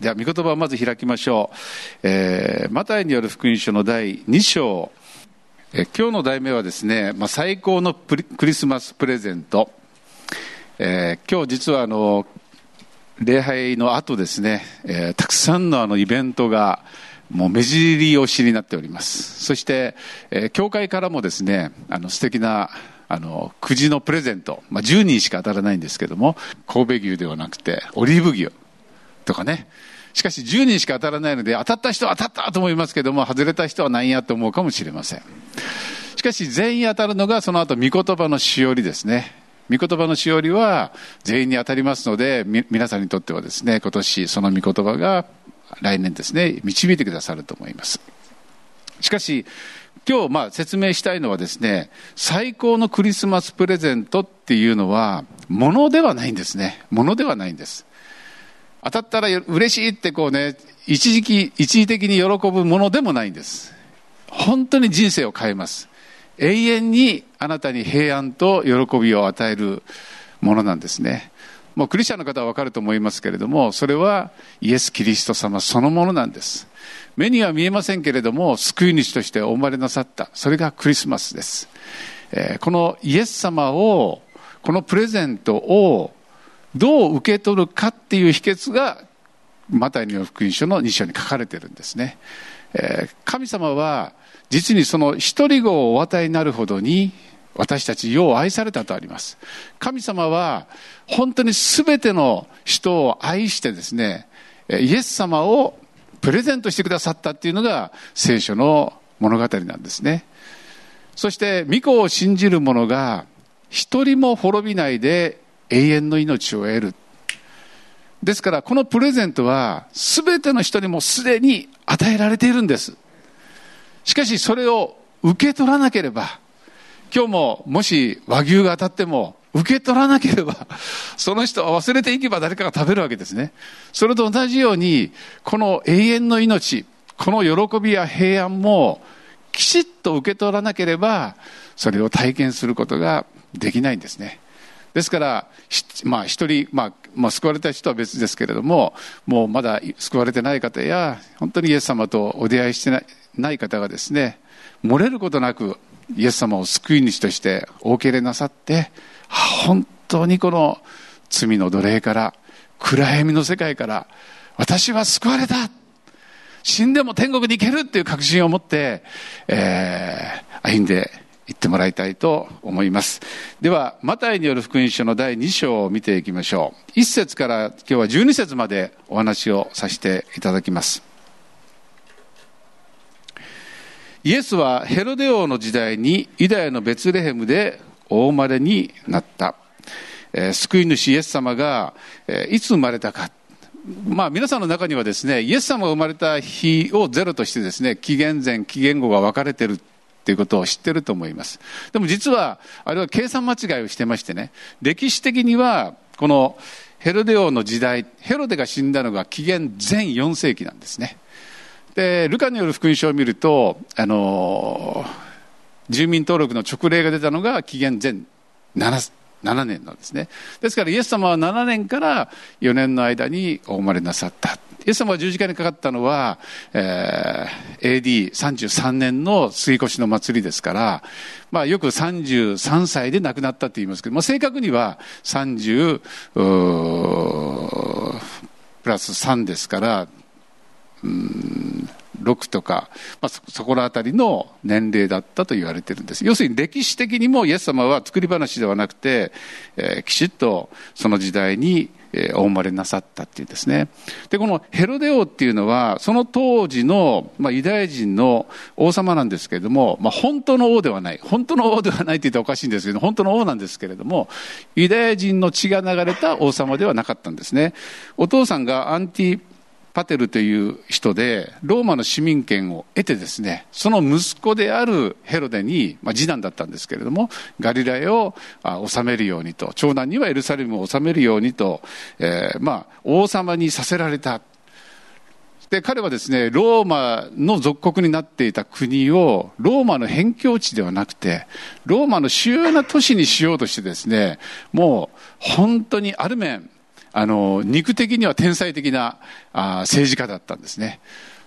では、御言葉をまず開きましょう。えー、マタイによる福音書の第2章。えー、今日の題名はですね、まあ、最高のクリスマスプレゼント。えー、今日実はあの、礼拝の後ですね、えー、たくさんのあのイベントが、もう目尻押しになっております。そして、えー、教会からもですね、あの素敵なあの、くじのプレゼント、まあ、10人しか当たらないんですけども、神戸牛ではなくて、オリーブ牛とかね。しかし10人しか当たらないので、当たった人は当たったと思いますけども、外れた人は何やと思うかもしれません。しかし全員当たるのが、その後、御言葉のしおりですね。御言葉のしおりは全員に当たりますので、皆さんにとってはですね、今年その御言葉が来年ですね、導いてくださると思います。しかし、今日まあ説明したいのはですね、最高のクリスマスプレゼントっていうのは、ものではないんですね。ものではないんです。当たったら嬉しいってこうね、一時期、一時的に喜ぶものでもないんです。本当に人生を変えます。永遠にあなたに平安と喜びを与えるものなんですね。もうクリスチャンの方はわかると思いますけれども、それはイエス・キリスト様そのものなんです。目には見えませんけれども、救い主としてお生まれなさった。それがクリスマスです。えー、このイエス様を、このプレゼントをどう受け取るかっていう秘訣が、マタイの福音書の2章に書かれてるんですね。えー、神様は、実にその一人子をお与えになるほどに、私たちよう愛されたとあります。神様は、本当に全ての人を愛してですね、イエス様をプレゼントしてくださったっていうのが聖書の物語なんですね。そして、御子を信じる者が一人も滅びないで永遠の命を得る。ですから、このプレゼントは全ての人にもすでに与えられているんです。しかし、それを受け取らなければ、今日ももし和牛が当たっても受け取らなければ、その人は忘れていけば誰かが食べるわけですね。それと同じように、この永遠の命、この喜びや平安も、きちっと受け取らなければ、それを体験することができないんですね。ですから、まあ一人、まあ、まあ救われた人は別ですけれども、もうまだ救われてない方や、本当にイエス様とお出会いしてない方がですね、漏れることなく、イエス様を救い主としてお受け入れなさって、本当にこの罪の奴隷から暗闇の世界から私は救われた死んでも天国に行けるっていう確信を持って、えー、歩んでいってもらいたいと思います。では、マタイによる福音書の第2章を見ていきましょう。1節から今日は12節までお話をさせていただきます。イエスはヘロデ王の時代にユダヤのベツレヘムでお生まれになった。えー、救い主イエス様が、えー、いつ生まれたか。まあ皆さんの中にはですね、イエス様が生まれた日をゼロとしてですね、紀元前、紀元後が分かれてるっていうことを知ってると思います。でも実は、あれは計算間違いをしてましてね、歴史的には、このヘロデ王の時代、ヘロデが死んだのが紀元前4世紀なんですね。で、ルカによる福音書を見ると、あの住民登録の勅令が出たのが紀元前 7, 7年なんですね。ですからイエス様は7年から4年の間にお生まれなさった。イエス様が十字架にかかったのは、えー、AD33 年の杉越の祭りですから、まあよく33歳で亡くなったって言いますけども、正確には30、プラス3ですから、うん6とか、まあ、そこら辺りの年齢だったと言われてるんです。要するに歴史的にもイエス様は作り話ではなくて、えー、きちっとその時代にえお生まれなさったっていうですね。で、このヘロデ王っていうのは、その当時の、まあ、ユダヤ人の王様なんですけれども、まあ、本当の王ではない。本当の王ではないって言ったらおかしいんですけど、本当の王なんですけれども、ユダヤ人の血が流れた王様ではなかったんですね。お父さんがアンティパテルという人で、ローマの市民権を得てですね、その息子であるヘロデに、まあ、次男だったんですけれども、ガリラヤを治めるようにと、長男にはエルサレムを治めるようにと、えー、まあ、王様にさせられた。で、彼はですね、ローマの属国になっていた国を、ローマの辺境地ではなくて、ローマの主要な都市にしようとしてですね、もう、本当にある面、あの、肉的には天才的なあ政治家だったんですね。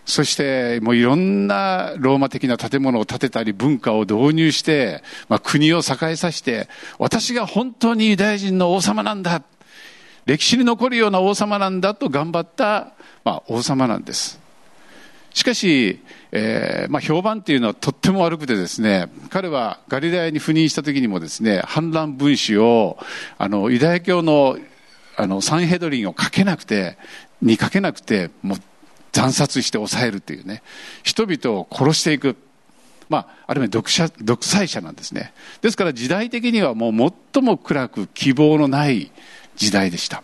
そしてもういろんなローマ的な建物を建てたり文化を導入して、まあ、国を栄えさせて、私が本当にユダヤ人の王様なんだ。歴史に残るような王様なんだと頑張った、まあ、王様なんです。しかし、えーまあ、評判っていうのはとっても悪くてですね、彼はガリラヤに赴任した時にもですね、反乱分子を、あの、ユダヤ教の、あの、サンヘドリンをかけなくて、にかけなくて、もう惨殺して抑えるというね、人々を殺していく。まあ、ある意味独者独裁者なんですね。ですから時代的にはもう最も暗く希望のない時代でした。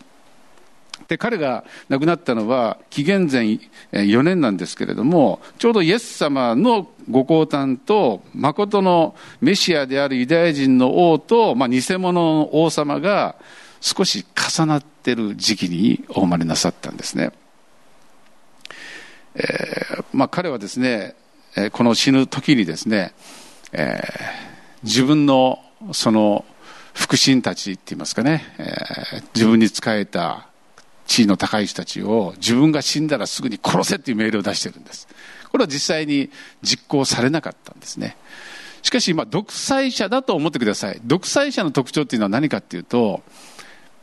で、彼が亡くなったのは紀元前4年なんですけれども、ちょうどイエス様のご降誕と、誠のメシアであるユダヤ人の王と、まあ、偽物の王様が少し重なっている時期にお生まれなさったんですね。えー、まあ、彼はですね、この死ぬ時にですね、えー、自分のその腹心たちって言いますかね、えー、自分に仕えた地位の高い人たちを自分が死んだらすぐに殺せっていう命令を出してるんです。これは実際に実行されなかったんですね。しかし、まあ、独裁者だと思ってください。独裁者の特徴っていうのは何かっていうと、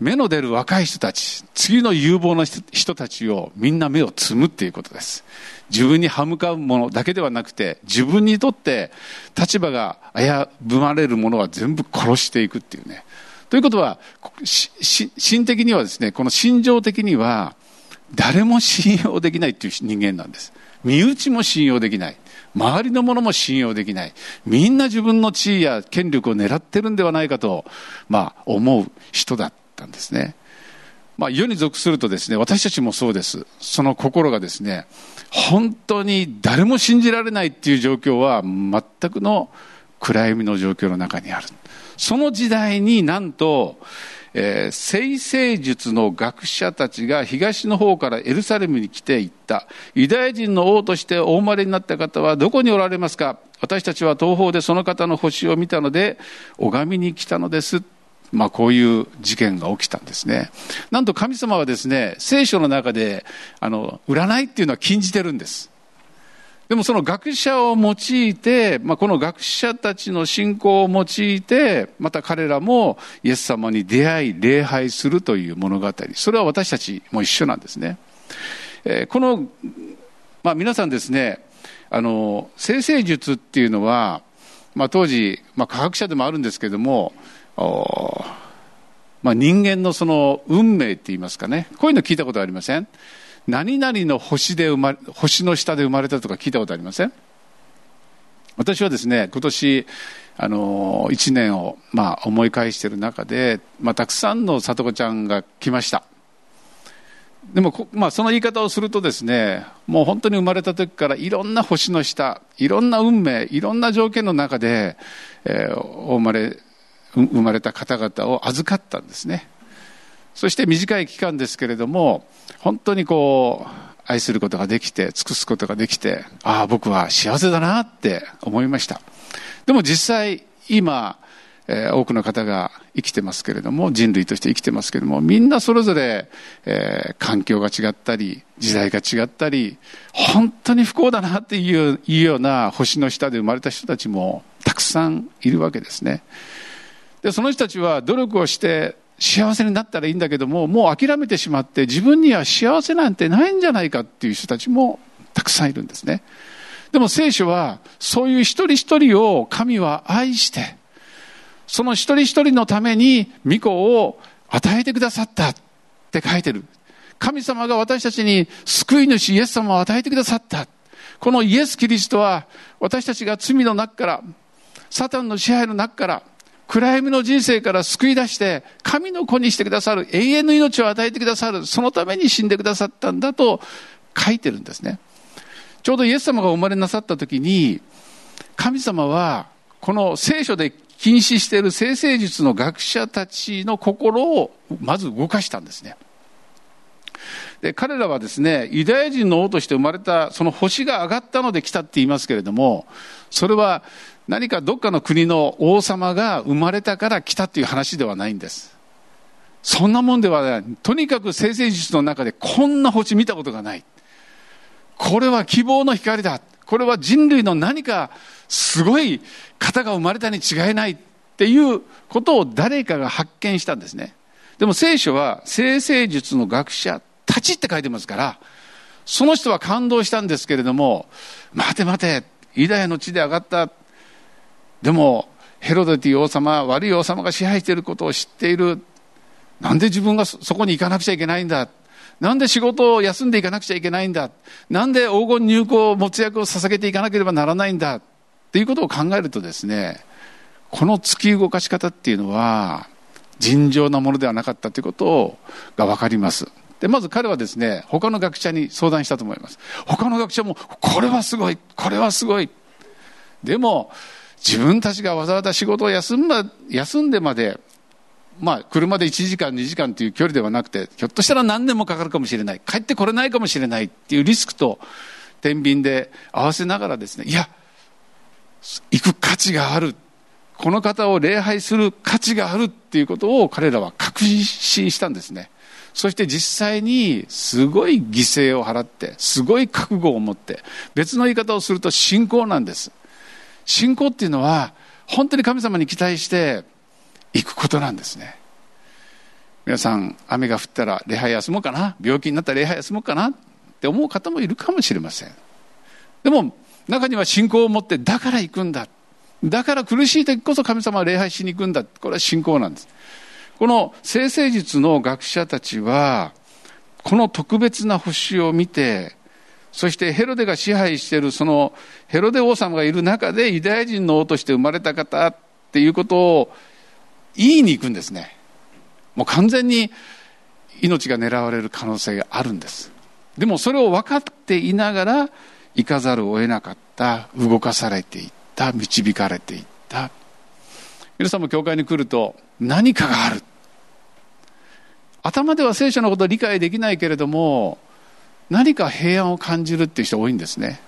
目の出る若い人たち、次の有望な人たちをみんな目をつむっていうことです。自分に歯向かうものだけではなくて、自分にとって立場が危ぶまれるものは全部殺していくっていうね。ということは、心的にはですね、この心情的には、誰も信用できないっていう人間なんです。身内も信用できない。周りのもも信用できない。みんな自分の地位や権力を狙ってるんではないかと、まあ、思う人だったんですね。まあ、世に属するとですね、私たちもそうです。その心がですね、本当に誰も信じられないっていう状況は全くの暗闇の状況の中にある。その時代になんと、えー、生成術の学者たちが東の方からエルサレムに来ていった。ユダヤ人の王としてお生まれになった方はどこにおられますか？私たちは東方でその方の星を見たので、拝みに来たのです。まあ、こういう事件が起きたんですね。なんと神様はですね、聖書の中で、あの、占いっていうのは禁じてるんです。でもその学者を用いて、まあ、この学者たちの信仰を用いて、また彼らもイエス様に出会い、礼拝するという物語。それは私たちも一緒なんですね。えー、この、まあ、皆さんですね、あの、生成術っていうのは、まあ、当時、まあ、科学者でもあるんですけれども、まあ、人間のその運命って言いますかね、こういうの聞いたことありません？何々の星で生まれ、星の下で生まれたとか聞いたことありません？私はですね、今年、あの、一年を、まあ、思い返している中で、まあ、たくさんの里子ちゃんが来ました。でも、まあ、その言い方をするとですね、もう本当に生まれた時からいろんな星の下、いろんな運命、いろんな条件の中で、えー、お生まれ生まれた方々を預かったんですね。そして短い期間ですけれども本当にこう愛することができて尽くすことができてああ僕は幸せだなって思いました。でも実際今、えー、多くの方が生きてますけれども人類として生きてますけれどもみんなそれぞれ、えー、環境が違ったり時代が違ったり本当に不幸だなっていういうような星の下で生まれた人たちもたくさんいるわけですね。で、その人たちは努力をして幸せになったらいいんだけども、もう諦めてしまって自分には幸せなんてないんじゃないかっていう人たちもたくさんいるんですね。でも聖書はそういう一人一人を神は愛して、その一人一人のために御子を与えてくださったって書いてる。神様が私たちに救い主イエス様を与えてくださった。このイエス・キリストは私たちが罪の中から、サタンの支配の中から、暗闇の人生から救い出して、神の子にしてくださる、永遠の命を与えてくださる、そのために死んでくださったんだと書いてるんですね。ちょうどイエス様がお生まれなさった時に、神様は、この聖書で禁止している生成術の学者たちの心をまず動かしたんですね。で彼らはですねユダヤ人の王として生まれたその星が上がったので来たって言いますけれどもそれは何かどっかの国の王様が生まれたから来たっていう話ではないんです。そんなもんではない。とにかく生成術の中でこんな星見たことがない。これは希望の光だ。これは人類の何かすごい方が生まれたに違いないっていうことを誰かが発見したんですね。でも聖書は生成術の学者たちって書いてますから、その人は感動したんですけれども、待て待て、ユダヤの地で上がった。でも、ヘロデティ王様、悪い王様が支配していることを知っている。なんで自分がそこに行かなくちゃいけないんだ。なんで仕事を休んでいかなくちゃいけないんだ。なんで黄金入港、没薬を捧げていかなければならないんだ。っていうことを考えるとですね、この突き動かし方っていうのは、尋常なものではなかったということがわかります。で、まず彼はですね、他の学者に相談したと思います。他の学者も、これはすごい、これはすごい。でも、自分たちがわざわざ仕事を休んだ、休んでまで、まあ、車で1時間、2時間という距離ではなくて、ひょっとしたら何年もかかるかもしれない。帰ってこれないかもしれないっていうリスクと、天秤で合わせながらですね、いや、行く価値がある。この方を礼拝する価値があるっていうことを彼らは確信したんですね。そして実際にすごい犠牲を払って、すごい覚悟を持って、別の言い方をすると信仰なんです。信仰っていうのは、本当に神様に期待して行くことなんですね。皆さん、雨が降ったら礼拝休もうかな病気になったら礼拝休もうかなって思う方もいるかもしれません。でも、中には信仰を持って、だから行くんだ。だから苦しい時こそ神様は礼拝しに行くんだ。これは信仰なんです。この生成術の学者たちは、この特別な星を見て、そしてヘロデが支配しているそのヘロデ王様がいる中でユダヤ人の王として生まれた方っていうことを言いに行くんですね。もう完全に命が狙われる可能性があるんです。でもそれを分かっていながら行かざるを得なかった、動かされていった、導かれていった。皆さんも教会に来ると何かがある。頭では聖書のことを理解できないけれども、何か平安を感じるっていう人多いんですね。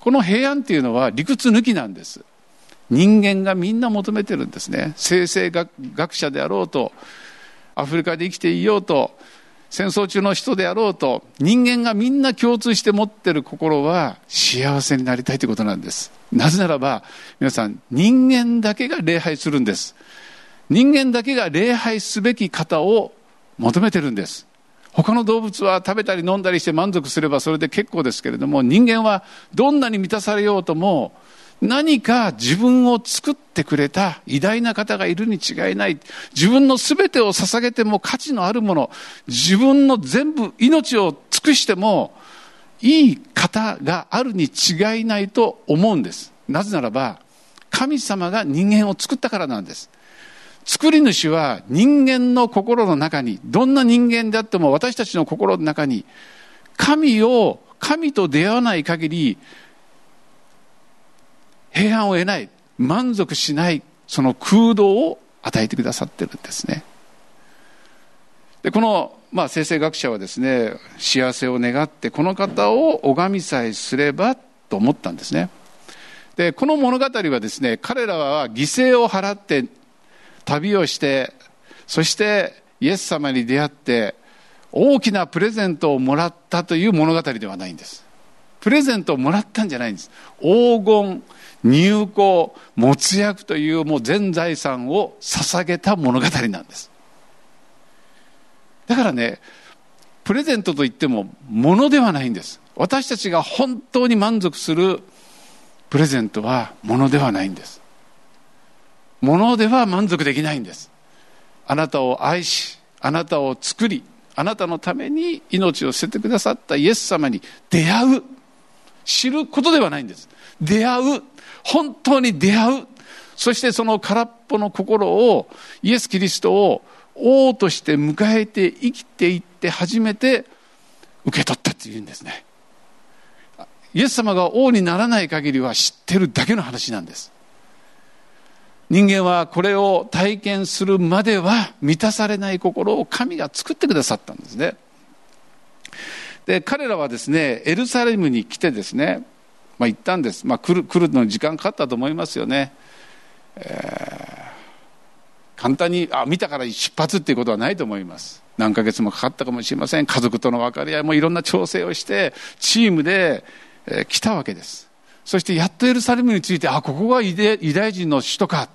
この平安っていうのは理屈抜きなんです。人間がみんな求めてるんですね。生成学学者であろうと、アフリカで生きていようと、戦争中の人であろうと、人間がみんな共通して持ってる心は幸せになりたいということなんです。なぜならば、皆さん、人間だけが礼拝するんです。人間だけが礼拝すべき方を求めてるんです。他の動物は食べたり飲んだりして満足すればそれで結構ですけれども、人間はどんなに満たされようとも、何か自分を作ってくれた偉大な方がいるに違いない。自分の全てを捧げても価値のあるもの、自分の全部命を尽くしてもいい方があるに違いないと思うんです。なぜならば、神様が人間を作ったからなんです。作り主は人間の心の中に、どんな人間であっても私たちの心の中に、神を、神と出会わない限り、平安を得ない、満足しない、その空洞を与えてくださってるんですね。で、この、まあ、生成学者はですね、幸せを願って、この方を拝みさえすればと思ったんですね。で、この物語はですね、彼らは犠牲を払って旅をして、そしてイエス様に出会って、大きなプレゼントをもらったという物語ではないんです。プレゼントをもらったんじゃないんです。黄金、入港、没薬というもう全財産を捧げた物語なんです。だからね、プレゼントといっても物ではないんです。私たちが本当に満足するプレゼントは物ではないんです。物では満足できないんです。あなたを愛し、あなたを作り、あなたのために命を捨ててくださったイエス様に出会う。知ることではないんです。出会う。本当に出会う。そしてその空っぽの心を、イエス・キリストを王として迎えて生きていって初めて受け取ったっていうんですね。イエス様が王にならない限りは知ってるだけの話なんです。人間はこれを体験するまでは満たされない心を神が作ってくださったんですね。で、彼らはですね、エルサレムに来てですね、まあ、行ったんです。まあ、来る、来るのに時間かかったと思いますよね。え簡単にあ見たから出発っていうことはないと思います何ヶ月もかかったかもしれません家族との分かり合いもいろんな調整をしてチームで、えー、来たわけですそしてやっとエルサレムについてあここがユダヤ人の首都か。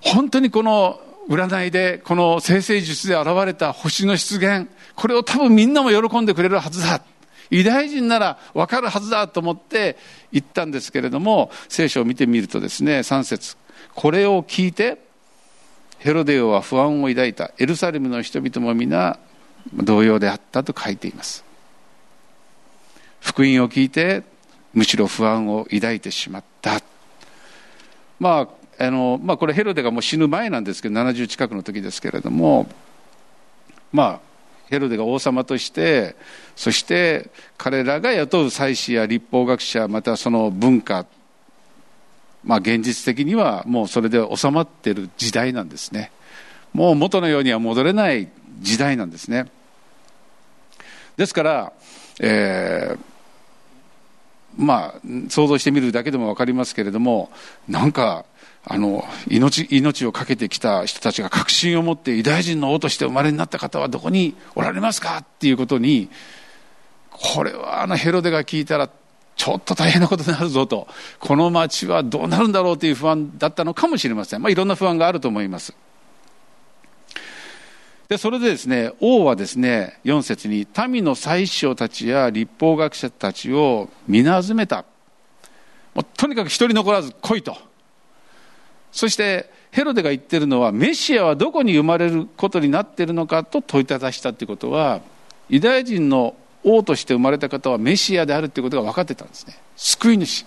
本当にこの占いでこの生成術で現れた星の出現。これを多分みんなも喜んでくれるはずだ。ユダヤ人なら分かるはずだと思って言ったんですけれども聖書を見てみるとですね3節。これを聞いてヘロデオは不安を抱いた。エルサレムの人々も皆同様であったと書いています。福音を聞いてむしろ不安を抱いてしまった。まああのまあ、これヘロデがもう死ぬ前なんですけど70近くの時ですけれどもまあヘロデが王様としてそして彼らが雇う祭司や立法学者またその文化まあ現実的にはもうそれで収まっている時代なんですね。もう元のようには戻れない時代なんですね。ですから、えー、まあ想像してみるだけでも分かりますけれどもなんかあの命命を懸けてきた人たちが確信を持ってユダヤ人の王として生まれになった方はどこにおられますかっていうことにこれはあのヘロデが聞いたらちょっと大変なことになるぞと。この町はどうなるんだろうという不安だったのかもしれません、まあ、いろんな不安があると思います。でそれでですね王はですね4節に民の宰相たちや立法学者たちを皆集めた。もうとにかく一人残らず来いと。そしてヘロデが言ってるのはメシアはどこに生まれることになっているのかと問いただしたということはユダヤ人の王として生まれた方はメシアであるということが分かってたんですね。救い主。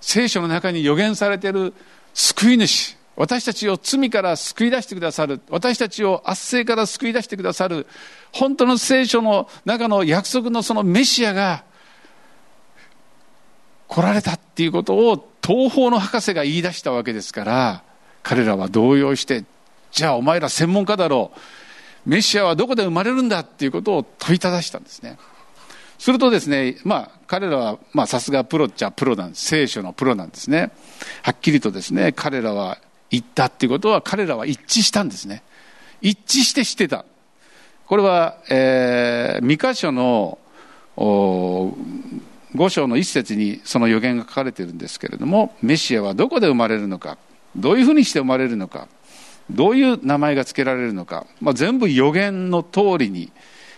聖書の中に予言されている救い主。私たちを罪から救い出してくださる。私たちを圧政から救い出してくださる。本当の聖書の中の約束のそのメシアが来られたっていうことを東方の博士が言い出したわけですから彼らは動揺してじゃあお前ら専門家だろう。メシアはどこで生まれるんだっていうことを問いただしたんですね。するとですねまあ彼らはさすがプロっちゃプロなんです。聖書のプロなんですね。はっきりとですね彼らは言ったっていうことは彼らは一致したんですね。一致して知ってた。これは、えー、三箇所の5章の一節にその予言が書かれているんですけれどもメシアはどこで生まれるのかどういうふうにして生まれるのかどういう名前が付けられるのか、まあ、全部予言の通りに、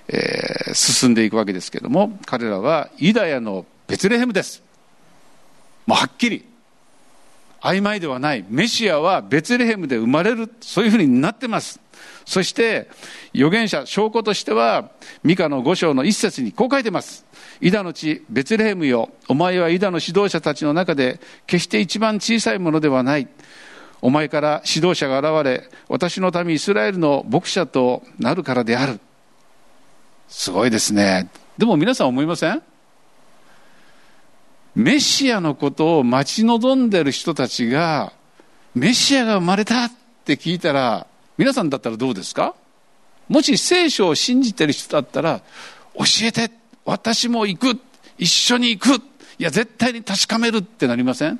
えー、進んでいくわけですけれども彼らはユダヤのベツレヘムです。もうはっきり。曖昧ではない。メシアはベツレヘムで生まれる。そういうふうになってます。そして預言者証拠としてはミカの5章の一節にこう書いてますイダの地ベツレヘムよ。お前はイダの指導者たちの中で決して一番小さいものではない。お前から指導者が現れ私の民イスラエルの牧者となるからである。すごいですね。でも皆さん思いません？メシアのことを待ち望んでる人たちがメシアが生まれたって聞いたら皆さんだったらどうですか？もし聖書を信じてる人だったら教えて私も行く一緒に行くいや絶対に確かめるってなりません？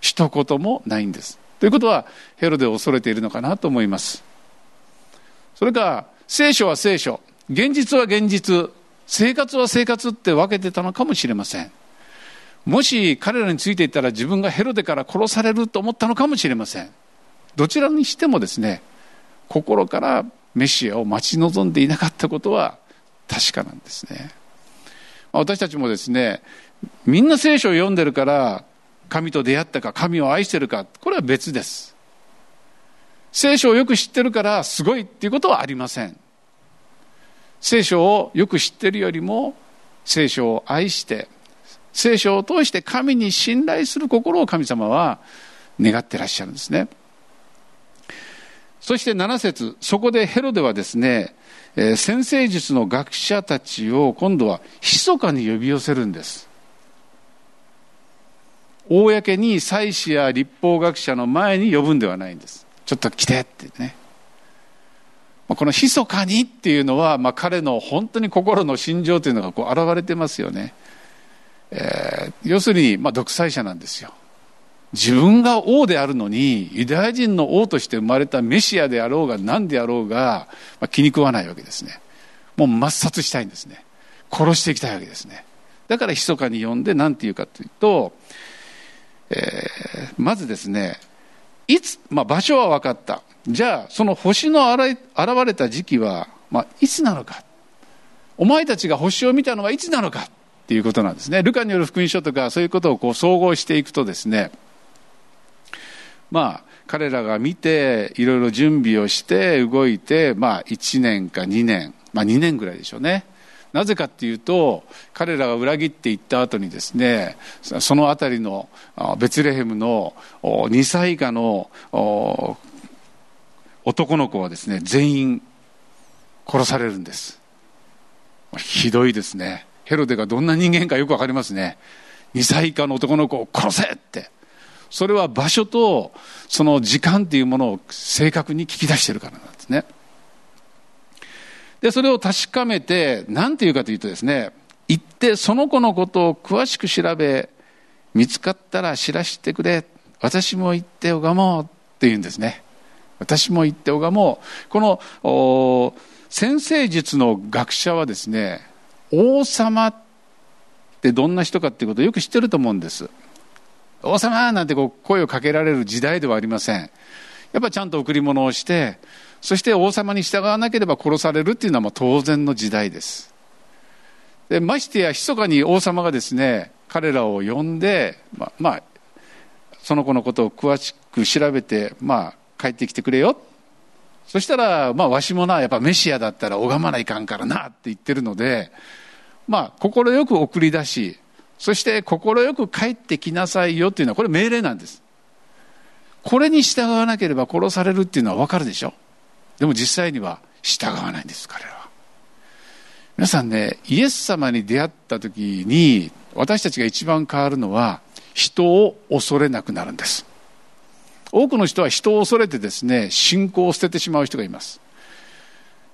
一言もないんです。ということはヘロデを恐れているのかなと思います。それか聖書は聖書現実は現実生活は生活って分けてたのかもしれません。もし彼らについていったら自分がヘロデから殺されると思ったのかもしれません。どちらにしてもですね心からメシアを待ち望んでいなかったことは確かなんですね。私たちもですねみんな聖書を読んでるから神と出会ったか神を愛してるかこれは別です。聖書をよく知ってるからすごいっていうことはありません。聖書をよく知ってるよりも聖書を愛して聖書を通して神に信頼する心を神様は願ってらっしゃるんですね。そして7節そこでヘロデはですねえ先生術の学者たちを今度は密かに呼び寄せるんです。公に祭司や立法学者の前に呼ぶんではないんです。ちょっと来てってね。この密かにっていうのは、まあ、彼の本当に心の心情というのがこう現れてますよね、えー、要するに、まあ、独裁者なんですよ自分が王であるのに、ユダヤ人の王として生まれたメシアであろうが何であろうが、まあ、気に食わないわけですね。もう抹殺したいんですね。殺していきたいわけですね。だから密かに呼んで何て言うかというと、えー、まずですね、いつ、まあ、場所は分かった。じゃあ、その星の現れた時期は、まあ、いつなのか。お前たちが星を見たのはいつなのかっていうことなんですね。ルカによる福音書とかそういうことをこう総合していくとですね、まあ、彼らが見て、いろいろ準備をして動いて、まあ、1年か2年、まあ、2年ぐらいでしょうね。なぜかっていうと、彼らが裏切っていった後にですね、その辺りのベツレヘムの2歳以下の男の子はですね、全員殺されるんです。ひどいですね。ヘロデがどんな人間かよくわかりますね。2歳以下の男の子を殺せって。それは場所とその時間っていうものを正確に聞き出してるからなんですね。で、それを確かめて、何て言うかというとですね、行ってその子のことを詳しく調べ、見つかったら知らせてくれ。私も行って拝もうって言うんですね。私も行って拝もう。この、先生術の学者はですね、王様ってどんな人かっていうことをよく知ってると思うんです。王様なんてこう声をかけられる時代ではありません。やっぱちゃんと贈り物をして、そして王様に従わなければ殺されるっていうのはもう当然の時代です。でましてや密かに王様がですね彼らを呼んで、ままあ、その子のことを詳しく調べて、まあ、帰ってきてくれよそしたら、まあ、わしもなやっぱメシアだったら拝まないかんからなって言ってるのでまあ快く送り出しそして快く帰ってきなさいよっていうのはこれ命令なんです。これに従わなければ殺されるっていうのは分かるでしょ。でも実際には従わないんです彼らは。皆さんねイエス様に出会った時に私たちが一番変わるのは人を恐れなくなるんです。多くの人は人を恐れてですね信仰を捨ててしまう人がいます。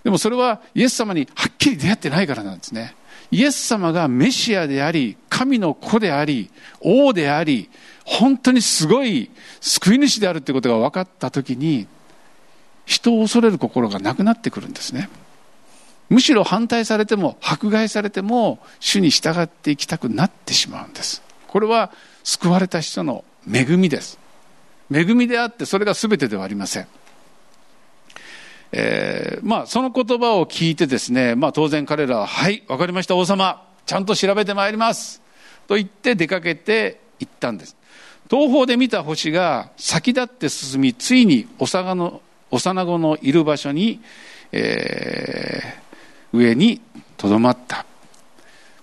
でもそれはイエス様にはっきり出会ってないからなんですね。イエス様がメシアであり神の子であり王であり本当にすごい救い主であるということが分かった時に人を恐れる心がなくなってくるんですね。むしろ反対されても迫害されても主に従っていきたくなってしまうんです。これは救われた人の恵みです。恵みであってそれが全てではありません。えー、まあその言葉を聞いてですね、まあ当然彼らは、はい、わかりました王様、ちゃんと調べてまいります。と言って出かけて行ったんです。東方で見た星が先立って進み、ついに幼の幼子のいる場所に、えー、上にとどまった。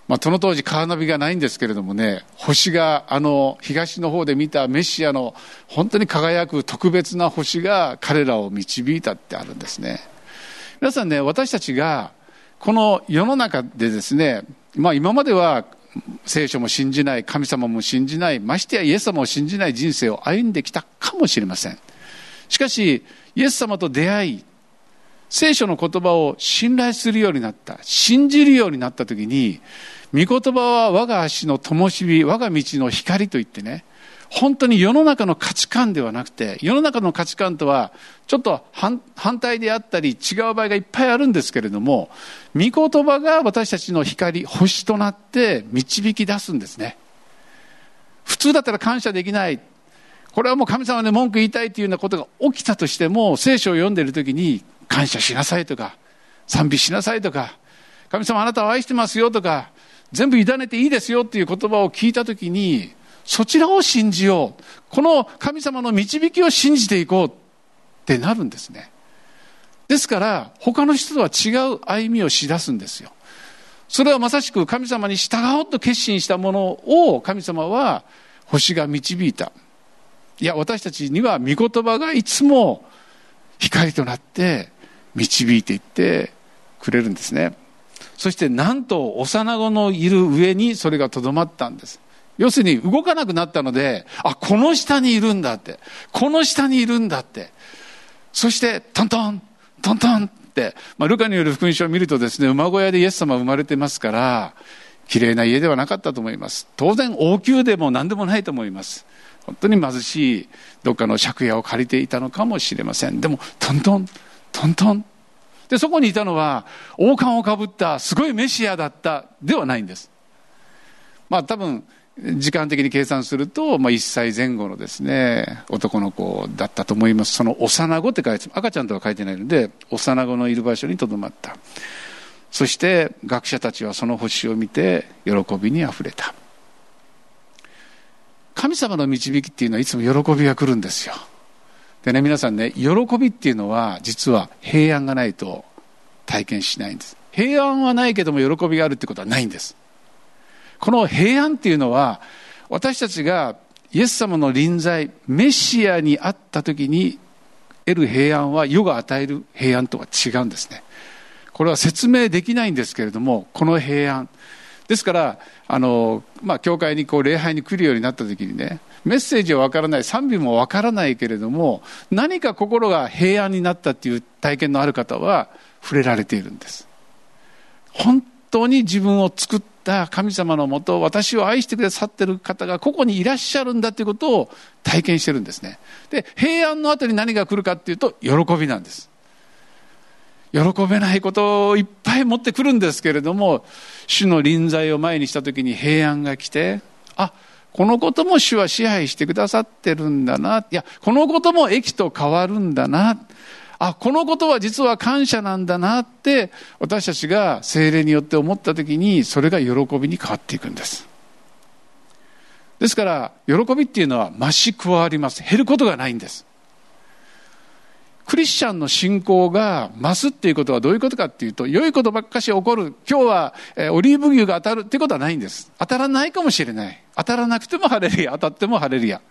まあ、その当時カーナビがないんですけれどもね、星があの東の方で見たメシアの本当に輝く特別な星が彼らを導いたってあるんですね。皆さんね、私たちがこの世の中でですね、まあ今までは聖書も信じない、神様も信じない、ましてやイエス様を信じない人生を歩んできたかもしれません。しかし、イエス様と出会い、聖書の言葉を信頼するようになった、信じるようになった時に、御言葉は我が足の灯火、我が道の光といってね、本当に世の中の価値観ではなくて、世の中の価値観とはちょっと反対であったり違う場合がいっぱいあるんですけれども、御言葉が私たちの光、星となって導き出すんですね。普通だったら感謝できない。これはもう神様に文句言いたいというようなことが起きたとしても、聖書を読んでいる時に感謝しなさいとか、賛美しなさいとか、神様あなたを愛してますよとか、全部委ねていいですよっていう言葉を聞いたときに、そちらを信じよう。この神様の導きを信じていこうってなるんですね。ですから、他の人とは違う歩みをしだすんですよ。それはまさしく神様に従おうと決心したものを神様は星が導いた。いや、私たちには御言葉がいつも光となって導いていってくれるんですね。そしてなんと幼子のいる上にそれがとどまったんです。要するに動かなくなったので、あ、この下にいるんだって。この下にいるんだって。そして、トントン、トントンって、まあ、ルカによる福音書を見るとですね、馬小屋でイエス様生まれてますから、綺麗な家ではなかったと思います。当然、王宮でも何でもないと思います。本当に貧しいどっかの借家を借りていたのかもしれませんでもトントントントンでそこにいたのは王冠をかぶったすごいメシアだったではないんです。まあ多分時間的に計算すると、まあ、1歳前後のですね男の子だったと思います。その幼子って書いて赤ちゃんとは書いてないので幼子のいる場所にとどまった。そして学者たちはその星を見て喜びにあふれた。神様の導きっていうのはいつも喜びが来るんですよ。でね皆さんね喜びっていうのは実は平安がないと体験しないんです。平安はないけども喜びがあるってことはないんです。この平安っていうのは私たちがイエス様の臨在メシアに会った時に得る平安は世が与える平安とは違うんですね。これは説明できないんですけれどもこの平安。ですからあの、まあ、教会にこう礼拝に来るようになった時にねメッセージはわからない。賛美もわからないけれども何か心が平安になったっていう体験のある方は触れられているんです。本当に自分を作った神様のもと私を愛してくださってる方がここにいらっしゃるんだということを体験してるんですね。で平安の後に何が来るかっていうと喜びなんです。喜べないことをいっぱい持ってくるんですけれども主の臨在を前にした時に平安が来てあこのことも主は支配してくださってるんだな。いやこのことも益と変わるんだな。あこのことは実は感謝なんだなって私たちが精霊によって思った時にそれが喜びに変わっていくんです。ですから喜びっていうのは増し加わります。減ることがないんです。クリスチャンの信仰が増すっていうことはどういうことかっていうと良いことばっかし起こる。今日は、えオリーブ牛が当たるっていうことはないんです。当たらないかもしれない。当たらなくてもハレルヤ当たってもハレルヤ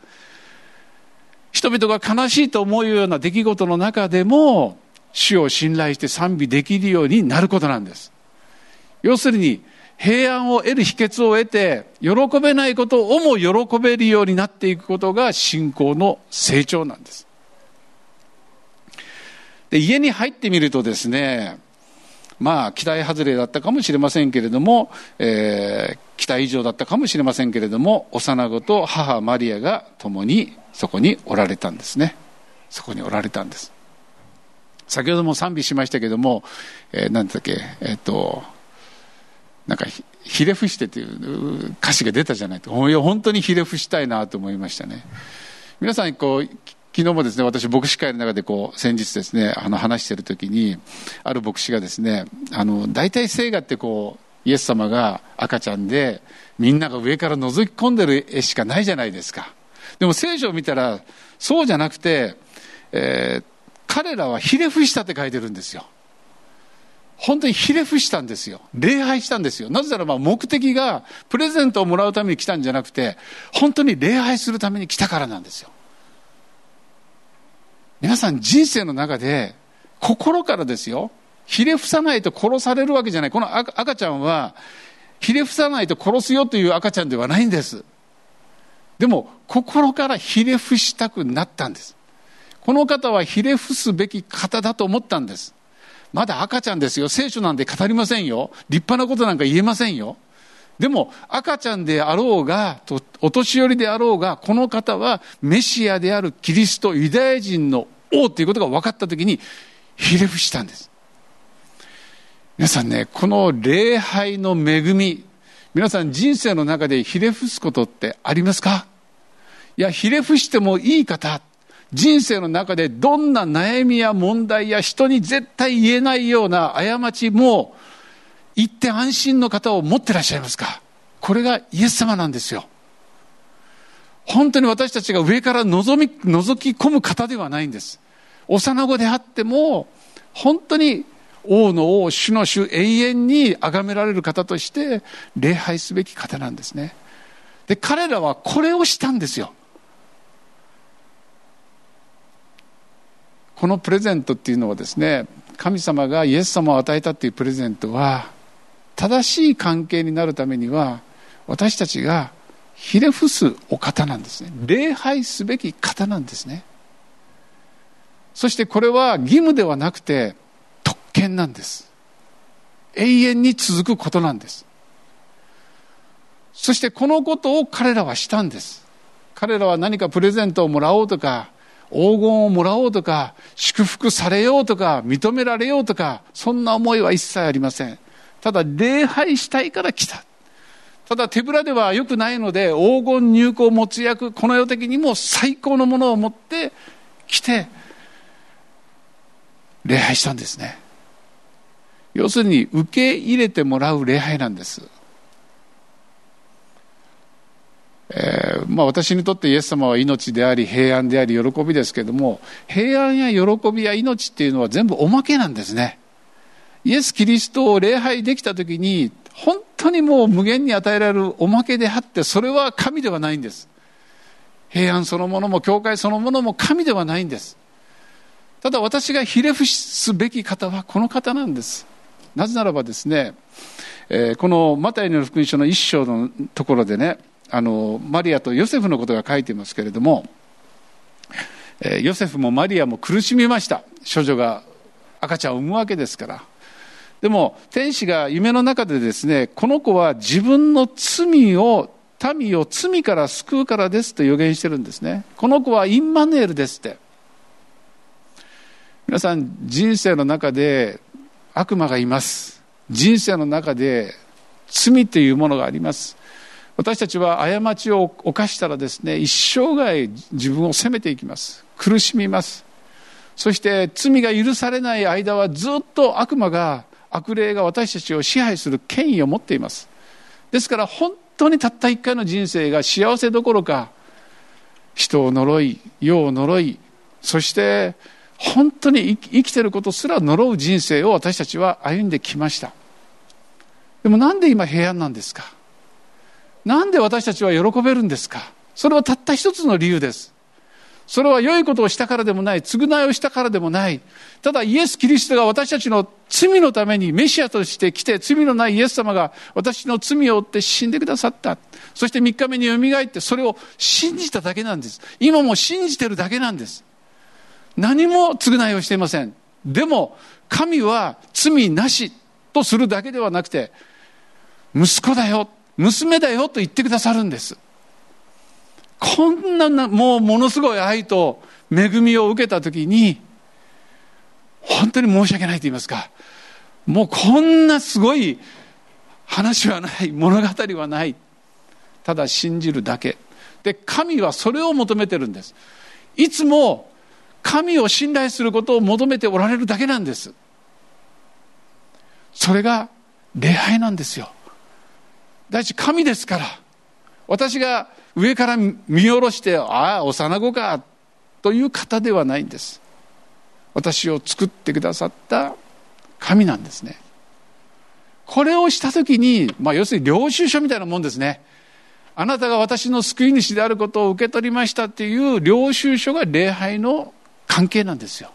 人々が悲しいと思うような出来事の中でも主を信頼して賛美できるようになることなんです。要するに平安を得る秘訣を得て喜べないことをも喜べるようになっていくことが信仰の成長なんです。で家に入ってみるとですねまあ期待外れだったかもしれませんけれども、えー、期待以上だったかもしれませんけれども幼子と母マリアが共にそこにおられたんですね。そこにおられたんです。先ほども賛美しましたけども、えー、何だっけえっ、となんかひれ伏してっていう歌詞が出たじゃないと。本当にひれ伏したいなと思いましたね。皆さんこう昨日もですね私牧師会の中でこう先日ですねあの話している時にある牧師がですねあの大体聖画ってこうイエス様が赤ちゃんでみんなが上から覗き込んでる絵しかないじゃないですか。でも聖書を見たらそうじゃなくて、えー、彼らはひれ伏したって書いてるんですよ。本当にひれ伏したんですよ。礼拝したんですよ。なぜならば目的がプレゼントをもらうために来たんじゃなくて本当に礼拝するために来たからなんですよ。皆さん人生の中で心からですよ。ひれ伏さないと殺されるわけじゃない。この赤ちゃんはひれ伏さないと殺すよという赤ちゃんではないんです。でも心からひれ伏したくなったんです。この方はひれ伏すべき方だと思ったんです。まだ赤ちゃんですよ。聖書なんて語りませんよ。立派なことなんか言えませんよ。でも赤ちゃんであろうがお年寄りであろうがこの方はメシアであるキリストユダヤ人の王ということが分かった時にひれ伏したんです。皆さんねこの礼拝の恵み皆さん人生の中でひれ伏すことってありますか？いや、ひれ伏してもいい方、人生の中でどんな悩みや問題や人に絶対言えないような過ちも言って安心の方を持ってらっしゃいますか？これがイエス様なんですよ。本当に私たちが上から覗み、覗き込む方ではないんです。幼子であっても、本当に王の王、主の主、永遠に崇められる方として礼拝すべき方なんですね。で、彼らはこれをしたんですよ。このプレゼントっていうのはですね、神様がイエス様を与えたっていうプレゼントは、正しい関係になるためには、私たちがひれ伏すお方なんですね。礼拝すべき方なんですね。そしてこれは義務ではなくて特、権なんです永遠に続くことなんですそしてこのことを彼らはしたんです彼らは何かプレゼントをもらおうとか、黄金をもらおうとか、祝福されようとか、認められようとか、そんな思いは一切ありません。ただ、礼拝したいから来た。ただ、手ぶらでは良くないので、黄金入港持役、この世的にも最高のものを持って来て、礼拝したんですね。要するに、受け入れてもらう礼拝なんです。えー、まあ、私にとってイエス様は命であり平安であり喜びですけども平安や喜びや命っていうのは全部おまけなんですねイエス・キリストを礼拝できた時に本当にもう無限に与えられるおまけであってそれは神ではないんです。平安そのものも教会そのものも神ではないんです。ただ私がひれ伏すべき方はこの方なんです。なぜならばですね、えー、このマタイの福音書の一章のところでねあのマリアとヨセフのことが書いていますけれども、えー、ヨセフもマリアも苦しみました。処女が赤ちゃんを産むわけですから。でも天使が夢の中でですねこの子は自分の罪を民を罪から救うからですと予言してるんですね。この子はインマネールですって。皆さん人生の中で悪魔がいます。人生の中で罪というものがあります。私たちは過ちを犯したらですね一生涯自分を責めていきます。苦しみます。そして罪が許されない間はずっと悪魔が悪霊が私たちを支配する権威を持っています。ですから本当にたった一回の人生が幸せどころか人を呪い世を呪いそして本当に生きてることすら呪う人生を私たちは歩んできました。でもなんで今平安なんですか？なんで私たちは喜べるんですか？それはたった一つの理由です。それは良いことをしたからでもない、償いをしたからでもない。ただイエス・キリストが私たちの罪のためにメシアとして来て、罪のないイエス様が私の罪を負って死んでくださった。そして3日目によみがえってそれを信じただけなんです。今も信じてるだけなんです。何も償いをしていません。でも、神は罪なしとするだけではなくて、息子だよ。娘だよと言ってくださるんです。こんななもうものすごい愛と恵みを受けたときに、本当に申し訳ないと言いますか、もうこんなすごい話はない、物語はない。ただ信じるだけ。で、神はそれを求めてるんです。いつも神を信頼することを求めておられるだけなんです。それが礼拝なんですよ。第一神ですから私が上から見下ろしてああ幼子かという方ではないんです。私を作ってくださった神なんですね。これをした時に、まあ、要するに領収書みたいなもんですね。あなたが私の救い主であることを受け取りましたっていう領収書が礼拝の関係なんですよ。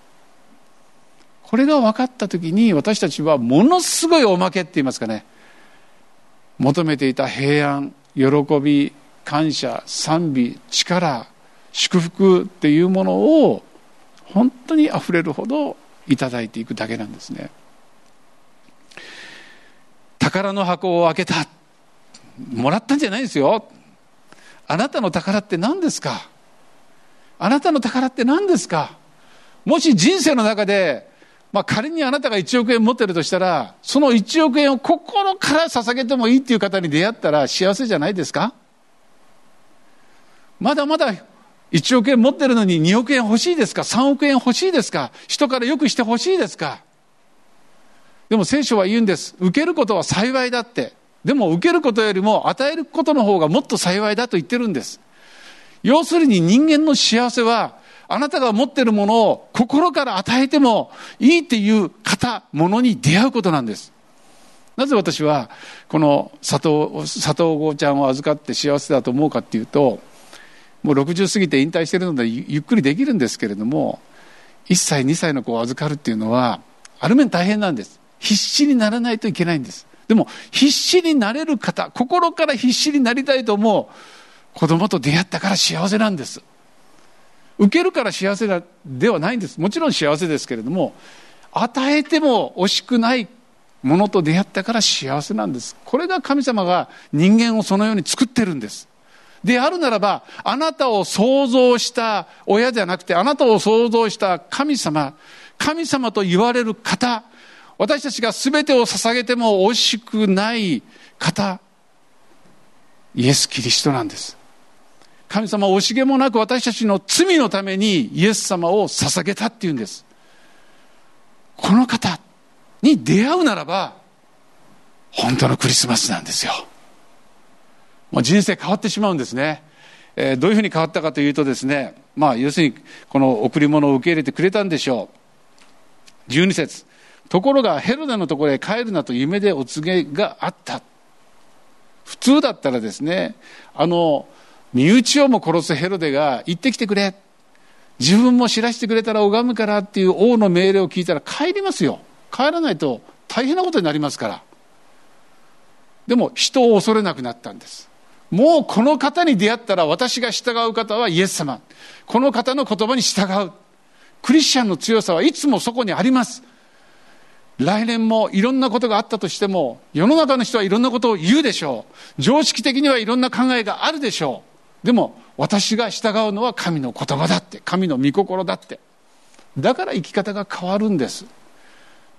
これが分かった時に私たちはものすごいおまけって言いますかね。求めていた平安喜び感謝賛美力祝福っていうものを本当にあふれるほどいただいていくだけなんですね。宝の箱を開けた。もらったんじゃないですよ。あなたの宝って何ですか？あなたの宝って何ですか？もし人生の中でまあ仮にあなたが1億円持ってるとしたら、その1億円を心から捧げてもいいっていう方に出会ったら幸せじゃないですか？まだまだ1億円持ってるのに2億円欲しいですか ?3 億円欲しいですか？人からよくして欲しいですか？でも聖書は言うんです。受けることは幸いだって。でも受けることよりも与えることの方がもっと幸いだと言ってるんです。要するに人間の幸せはあなたが持っているものを心から与えてもいいっていう方、ものに出会うことなんです。なぜ私はこの佐藤、佐藤郷ちゃんを預かって幸せだと思うかっていうと、もう60過ぎて引退してるのでゆっくりできるんですけれども、1歳、2歳の子を預かるっていうのは、ある面大変なんです。必死にならないといけないんです。でも、必死になれる方、心から必死になりたいと思う子供と出会ったから幸せなんです。受けるから幸せではないんです。もちろん幸せですけれども与えても惜しくないものと出会ったから幸せなんです。これが神様が人間をそのように作ってるんです。であるならば、あなたを創造した親じゃなくて、あなたを創造した神様、神様と言われる方、私たちが全てを捧げても惜しくない方、イエス・キリストなんです。神様は惜しげもなく私たちの罪のためにイエス様を捧げたっていうんです。この方に出会うならば、本当のクリスマスなんですよ。もう人生変わってしまうんですね。えー、どういうふうに変わったかというとですね、まあ、要するにこの贈り物を受け入れてくれたんでしょう。12節ところがヘロデのところへ帰るなと夢でお告げがあった。普通だったらですね、あの、身内をも殺すヘロデが行ってきてくれ。自分も知らせてくれたら拝むからっていう王の命令を聞いたら帰りますよ。帰らないと大変なことになりますから。でも人を恐れなくなったんです。もうこの方に出会ったら私が従う方はイエス様。この方の言葉に従う。クリスチャンの強さはいつもそこにあります。来年もいろんなことがあったとしても、世の中の人はいろんなことを言うでしょう。常識的にはいろんな考えがあるでしょう。でも私が従うのは神の言葉だって神の御心だって。だから生き方が変わるんです。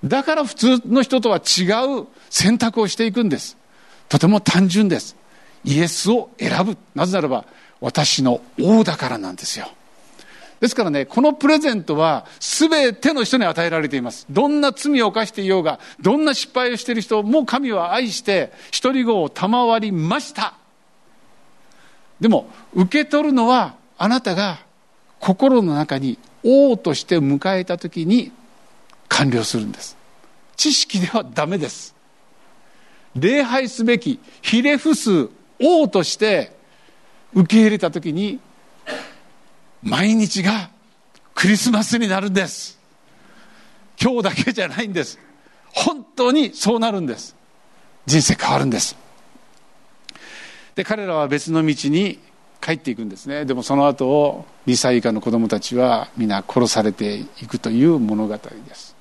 だから普通の人とは違う選択をしていくんです。とても単純です。イエスを選ぶ。なぜならば私の王だからなんですよ。ですからね、このプレゼントは全ての人に与えられています。どんな罪を犯していようが、どんな失敗をしている人も神は愛して、一人子を賜りました。でも受け取るのはあなたが心の中に王として迎えた時に完了するんです。知識ではダメです。礼拝すべきひれ伏す王として受け入れた時に毎日がクリスマスになるんです。今日だけじゃないんです。本当にそうなるんです。人生変わるんです。で彼らは別の道に帰っていくんですね。でもその後を2歳以下の子供たちは皆殺されていくという物語です。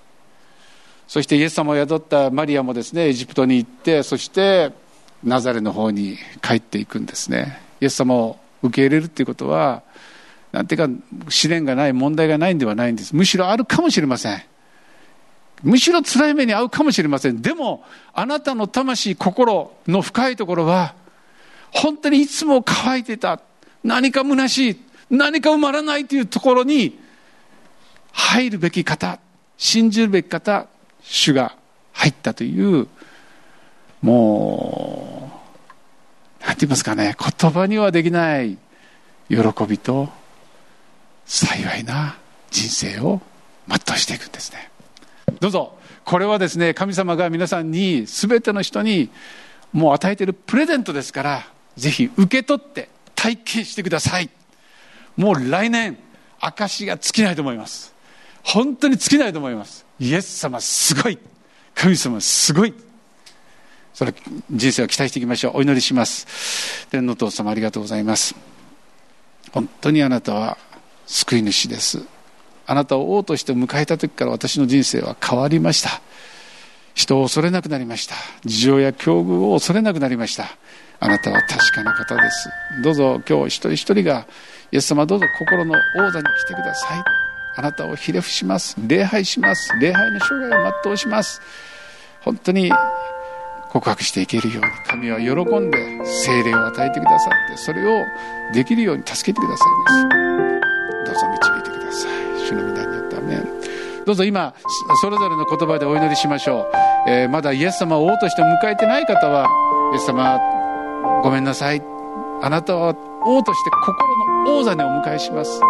そしてイエス様を宿ったマリアもですねエジプトに行ってそしてナザレの方に帰っていくんですね。イエス様を受け入れるっていうことはなんていうか試練がない問題がないんではないんです。むしろあるかもしれません。むしろ辛い目に遭うかもしれません。でもあなたの魂心の深いところは本当にいつも乾いてた。何か虚しい。何か埋まらないというところに入るべき方、信じるべき方、主が入ったという、もう、なんて言いますかね、言葉にはできない喜びと幸いな人生を全うしていくんですね。どうぞ、これはですね、神様が皆さんに、すべての人にもう与えているプレゼントですから、ぜひ受け取って体験してください。もう来年証が尽きないと思います。本当に尽きないと思います。イエス様すごい。神様すごい。それ人生を期待していきましょう。お祈りします。天皇父様ありがとうございます。本当にあなたは救い主です。あなたを王として迎えた時から私の人生は変わりました。人を恐れなくなりました。事情や境遇を恐れなくなりました。あなたは確かな方です。どうぞ今日一人一人がイエス様どうぞ心の王座に来てください。あなたをひれ伏します。礼拝します。礼拝の生涯を全うします。本当に告白していけるように神は喜んで精霊を与えてくださってそれをできるように助けてくださいます。どうぞ導いてください。主の皆によってアメどうぞ今それぞれの言葉でお祈りしましょう、えー、まだイエス様を王として迎えてない方はイエス様ごめんなさい。あなたは王として心の王座にお迎えします。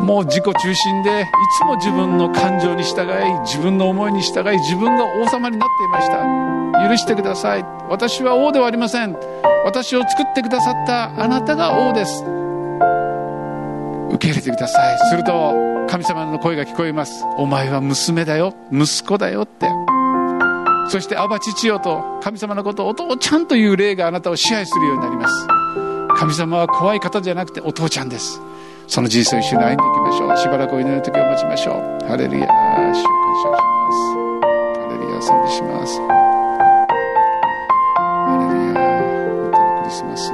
もう自己中心でいつも自分の感情に従い自分の思いに従い自分が王様になっていました。許してください。私は王ではありません。私を作ってくださったあなたが王です。受け入れてください。すると神様の声が聞こえます。お前は娘だよ。息子だよって。そしてアバ父よと神様のことをお父ちゃんという霊があなたを支配するようになります。神様は怖い方じゃなくてお父ちゃんです。その人生を一緒に歩んでいきましょう。しばらくお祈りの時を待ちましょう。ハレルヤー。主を感謝します。ハレルヤー賛美します。ハレルヤ本当にクリスマス